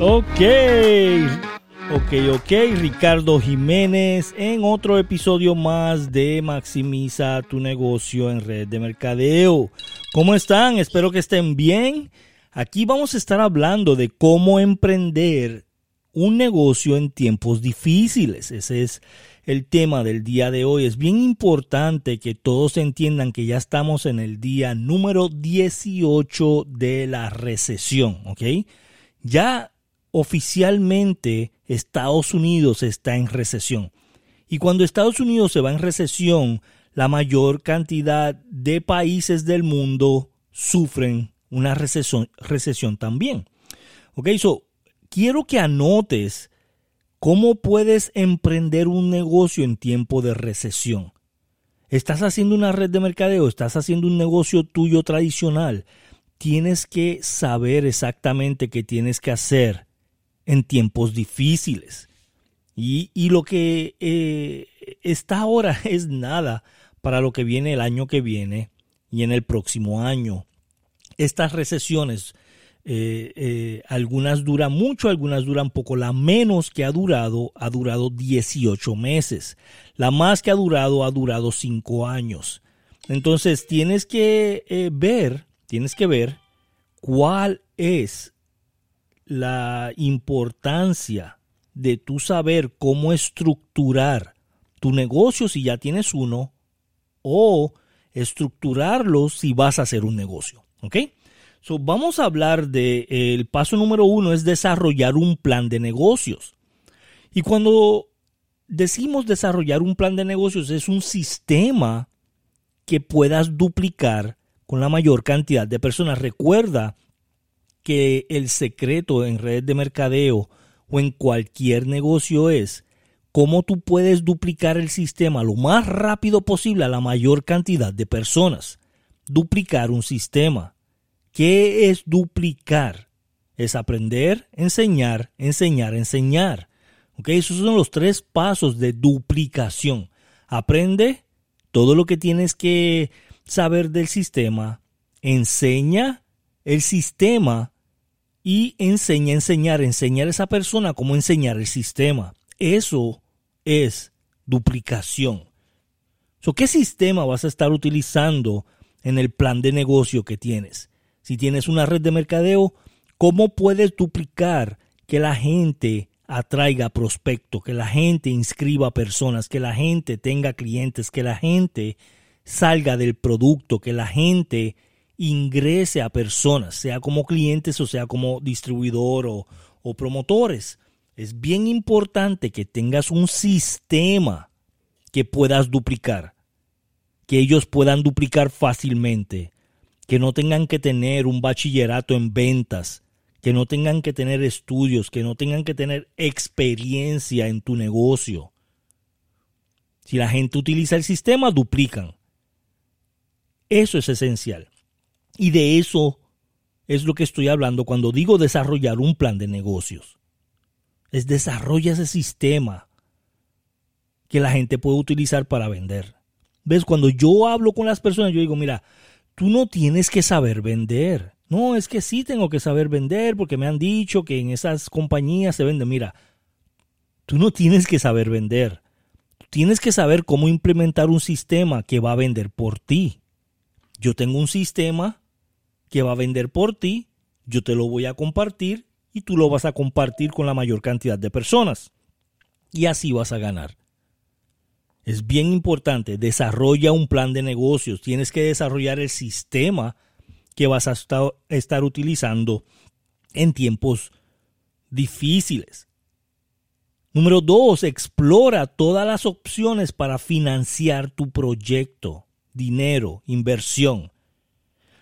Ok, ok, ok, Ricardo Jiménez en otro episodio más de Maximiza tu negocio en red de mercadeo. ¿Cómo están? Espero que estén bien. Aquí vamos a estar hablando de cómo emprender un negocio en tiempos difíciles. Ese es el tema del día de hoy. Es bien importante que todos entiendan que ya estamos en el día número 18 de la recesión, ¿ok? Ya oficialmente Estados Unidos está en recesión. Y cuando Estados Unidos se va en recesión, la mayor cantidad de países del mundo sufren una recesión, recesión también. Ok, so quiero que anotes cómo puedes emprender un negocio en tiempo de recesión. Estás haciendo una red de mercadeo, estás haciendo un negocio tuyo tradicional. Tienes que saber exactamente qué tienes que hacer en tiempos difíciles. Y, lo que eh, está ahora es nada para lo que viene el año que viene y en el próximo año. Estas recesiones eh, eh, algunas duran mucho, algunas duran poco. La menos que ha durado ha durado 18 meses. La más que ha durado ha durado 5 años. Entonces tienes que ver, tienes que ver cuál es la importancia de tu saber cómo estructurar tu negocio si ya tienes uno o estructurarlo si vas a hacer un negocio. ¿Ok? vamos a hablar de el paso número uno es desarrollar un plan de negocios. Y cuando decimos desarrollar un plan de negocios es un sistema que puedas duplicar con la mayor cantidad de personas. Recuerda que el secreto en redes de mercadeo o en cualquier negocio es cómo tú puedes duplicar el sistema lo más rápido posible a la mayor cantidad de personas. Duplicar un sistema. ¿Qué es duplicar? Es aprender, enseñar, enseñar, enseñar. ¿Ok? Esos son los tres pasos de duplicación. Aprende todo lo que tienes que saber del sistema, enseña el sistema y enseña a enseñar, enseñar a esa persona cómo enseñar el sistema. Eso es duplicación. ¿Qué sistema vas a estar utilizando en el plan de negocio que tienes? si tienes una red de mercadeo, ¿cómo puedes duplicar que la gente atraiga prospectos, que la gente inscriba personas, que la gente tenga clientes, que la gente salga del producto, que la gente ingrese a personas, sea como clientes o sea como distribuidor o, o promotores. Es bien importante que tengas un sistema que puedas duplicar, que ellos puedan duplicar fácilmente que no tengan que tener un bachillerato en ventas, que no tengan que tener estudios, que no tengan que tener experiencia en tu negocio. Si la gente utiliza el sistema, duplican. Eso es esencial. Y de eso es lo que estoy hablando cuando digo desarrollar un plan de negocios. Es desarrolla ese sistema que la gente puede utilizar para vender. ¿Ves? Cuando yo hablo con las personas, yo digo, mira, tú no tienes que saber vender. No, es que sí tengo que saber vender porque me han dicho que en esas compañías se vende. Mira, tú no tienes que saber vender. tienes que saber cómo implementar un sistema que va a vender por ti. Yo tengo un sistema que va a vender por ti, yo te lo voy a compartir y tú lo vas a compartir con la mayor cantidad de personas. Y así vas a ganar. Es bien importante, desarrolla un plan de negocios, tienes que desarrollar el sistema que vas a estar utilizando en tiempos difíciles. Número dos, explora todas las opciones para financiar tu proyecto, dinero, inversión.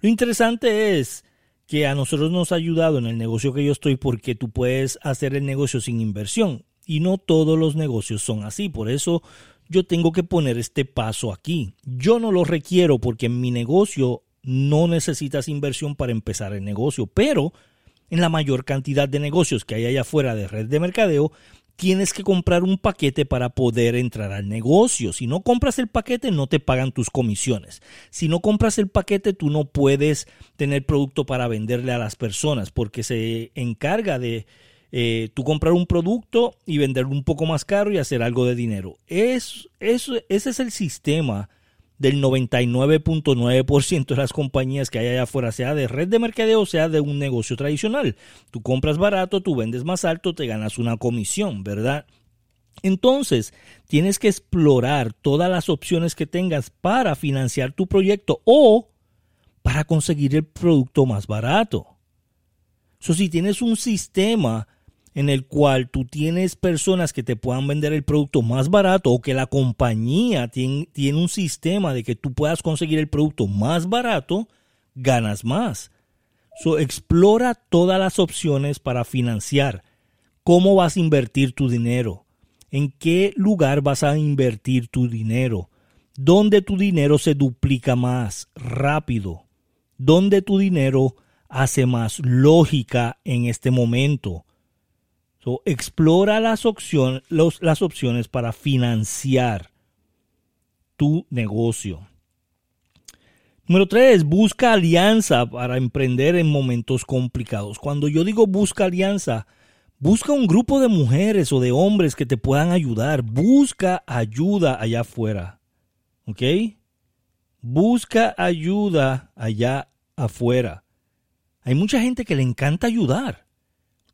Lo interesante es que a nosotros nos ha ayudado en el negocio que yo estoy porque tú puedes hacer el negocio sin inversión y no todos los negocios son así. Por eso yo tengo que poner este paso aquí. Yo no lo requiero porque en mi negocio no necesitas inversión para empezar el negocio, pero en la mayor cantidad de negocios que hay allá afuera de red de mercadeo, tienes que comprar un paquete para poder entrar al negocio. Si no compras el paquete, no te pagan tus comisiones. Si no compras el paquete, tú no puedes tener producto para venderle a las personas porque se encarga de eh, tú comprar un producto y venderlo un poco más caro y hacer algo de dinero. Es, ese es el sistema del 99.9% de las compañías que hay allá afuera, sea de red de mercadeo, sea de un negocio tradicional. Tú compras barato, tú vendes más alto, te ganas una comisión, ¿verdad? Entonces, tienes que explorar todas las opciones que tengas para financiar tu proyecto o para conseguir el producto más barato. So, si tienes un sistema en el cual tú tienes personas que te puedan vender el producto más barato o que la compañía tiene, tiene, un sistema de que tú puedas conseguir el producto más barato, ganas más. So, explora todas las opciones para financiar. ¿Cómo vas a invertir tu dinero? ¿En qué lugar vas a invertir tu dinero? ¿Dónde tu dinero se duplica más rápido? ¿Dónde tu dinero hace más lógica en este momento? Explora las, las opciones para financiar tu negocio. Número tres, busca alianza para emprender en momentos complicados. Cuando yo digo busca alianza, busca un grupo de mujeres o de hombres que te puedan ayudar. Busca ayuda allá afuera. ¿Ok? Busca ayuda allá afuera. Hay mucha gente que le encanta ayudar.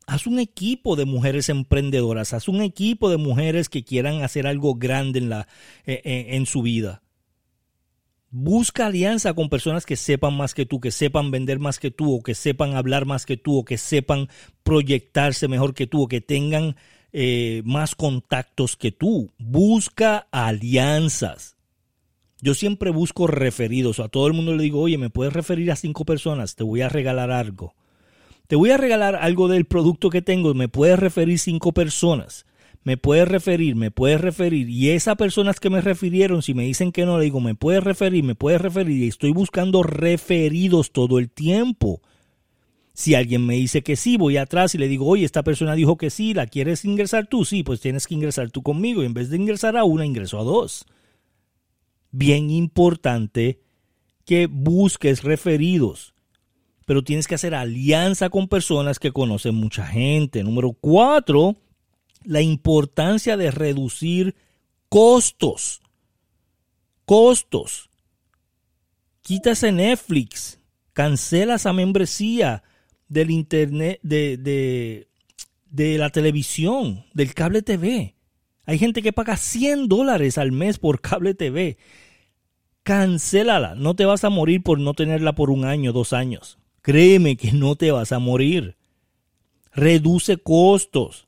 Haz un equipo de mujeres emprendedoras, haz un equipo de mujeres que quieran hacer algo grande en, la, e, e, en, su vida. Busca alianza con personas que sepan más que tú, que sepan vender más que tú, o que sepan hablar más que tú, o que sepan proyectarse mejor que tú, o que tengan eh, más contactos que tú. Busca alianzas. Yo siempre busco referidos. A todo el mundo le digo, oye, ¿me puedes referir a cinco personas? Te voy a regalar algo te voy a regalar algo del producto que tengo, me puedes referir cinco personas, me puedes referir, me puedes referir, y esas personas que me refirieron, si me dicen que no, le digo, me puedes referir, me puedes referir, y estoy buscando referidos todo el tiempo. Si alguien me dice que sí, voy atrás y le digo, oye, esta persona dijo que sí, ¿la quieres ingresar tú? Sí, pues tienes que ingresar tú conmigo. Y en vez de ingresar a una, ingreso a dos. Bien importante que busques referidos pero tienes que hacer alianza con personas que conocen mucha gente. Número cuatro, la importancia de reducir costos. Costos. Quítase Netflix, cancela esa membresía del internet, de, de, la televisión, del cable TV. Hay gente que paga 100 dólares al mes por cable TV. Cancélala. No te vas a morir por no tenerla por un año, dos años. Créeme que no te vas a morir. Reduce costos.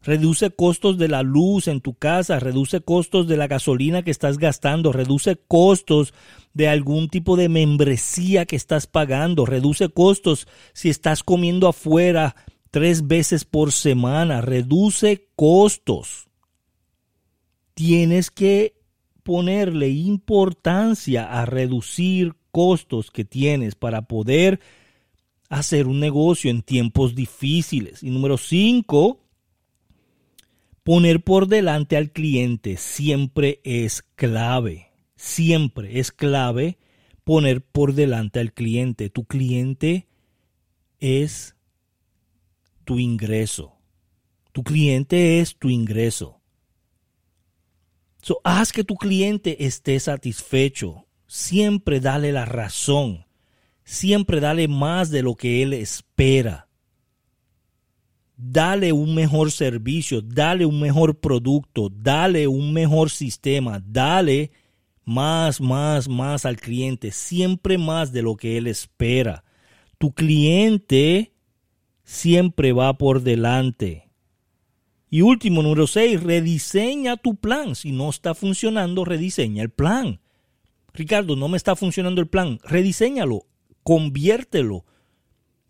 Reduce costos de la luz en tu casa, reduce costos de la gasolina que estás gastando, reduce costos de algún tipo de membresía que estás pagando, reduce costos si estás comiendo afuera tres veces por semana, reduce costos. Tienes que ponerle importancia a reducir costos que tienes para poder hacer un negocio en tiempos difíciles. Y número cinco, poner por delante al cliente siempre es clave. Siempre es clave poner por delante al cliente. Tu cliente es tu ingreso. Tu cliente es tu ingreso. So, haz que tu cliente esté satisfecho siempre dale la razón, siempre dale más de lo que él espera. Dale un mejor servicio, dale un mejor producto, dale un mejor sistema, dale más, más, más al cliente, siempre más de lo que él espera. Tu cliente siempre va por delante. Y último, número 6, rediseña tu plan. Si no está funcionando, rediseña el plan. Ricardo, no me está funcionando el plan, rediseñalo, conviértelo.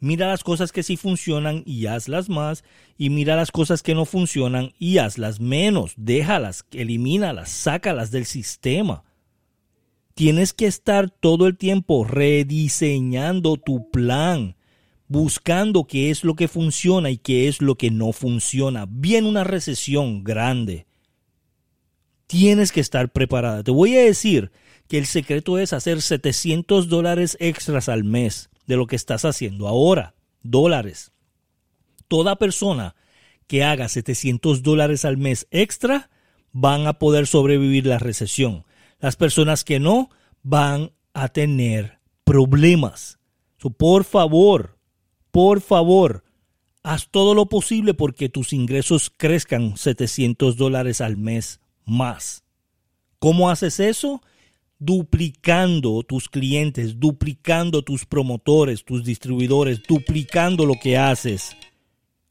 Mira las cosas que sí funcionan y hazlas más, y mira las cosas que no funcionan y hazlas menos, déjalas, elimínalas, sácalas del sistema. Tienes que estar todo el tiempo rediseñando tu plan, buscando qué es lo que funciona y qué es lo que no funciona. Viene una recesión grande. Tienes que estar preparada. Te voy a decir que el secreto es hacer 700 dólares extras al mes de lo que estás haciendo ahora. Dólares. Toda persona que haga 700 dólares al mes extra van a poder sobrevivir la recesión. Las personas que no van a tener problemas. por favor, por favor, haz todo lo posible porque tus ingresos crezcan 700 dólares al mes más. ¿Cómo haces eso? Duplicando tus clientes, duplicando tus promotores, tus distribuidores, duplicando lo que haces.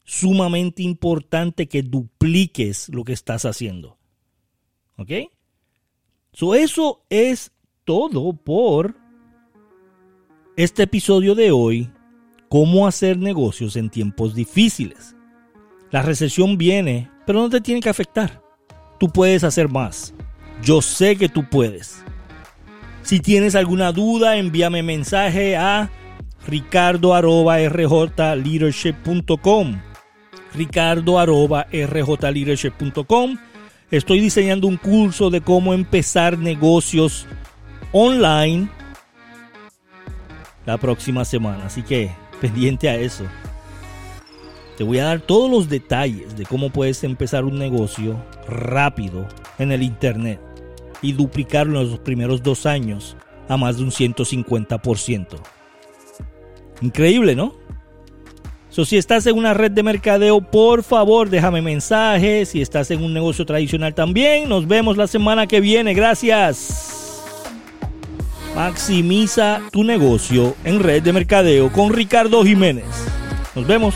Sumamente importante que dupliques lo que estás haciendo. ¿Ok? So, eso es todo por este episodio de hoy. Cómo hacer negocios en tiempos difíciles. La recesión viene, pero no te tiene que afectar. Tú puedes hacer más. Yo sé que tú puedes. Si tienes alguna duda, envíame mensaje a ricardo.rjleadership.com ricardo.rjleadership.com Estoy diseñando un curso de cómo empezar negocios online la próxima semana. Así que pendiente a eso. Te voy a dar todos los detalles de cómo puedes empezar un negocio rápido en el Internet y duplicarlo en los primeros dos años a más de un 150%. Increíble, ¿no? So, si estás en una red de mercadeo, por favor déjame mensaje. Si estás en un negocio tradicional también, nos vemos la semana que viene. Gracias. Maximiza tu negocio en red de mercadeo con Ricardo Jiménez. Nos vemos.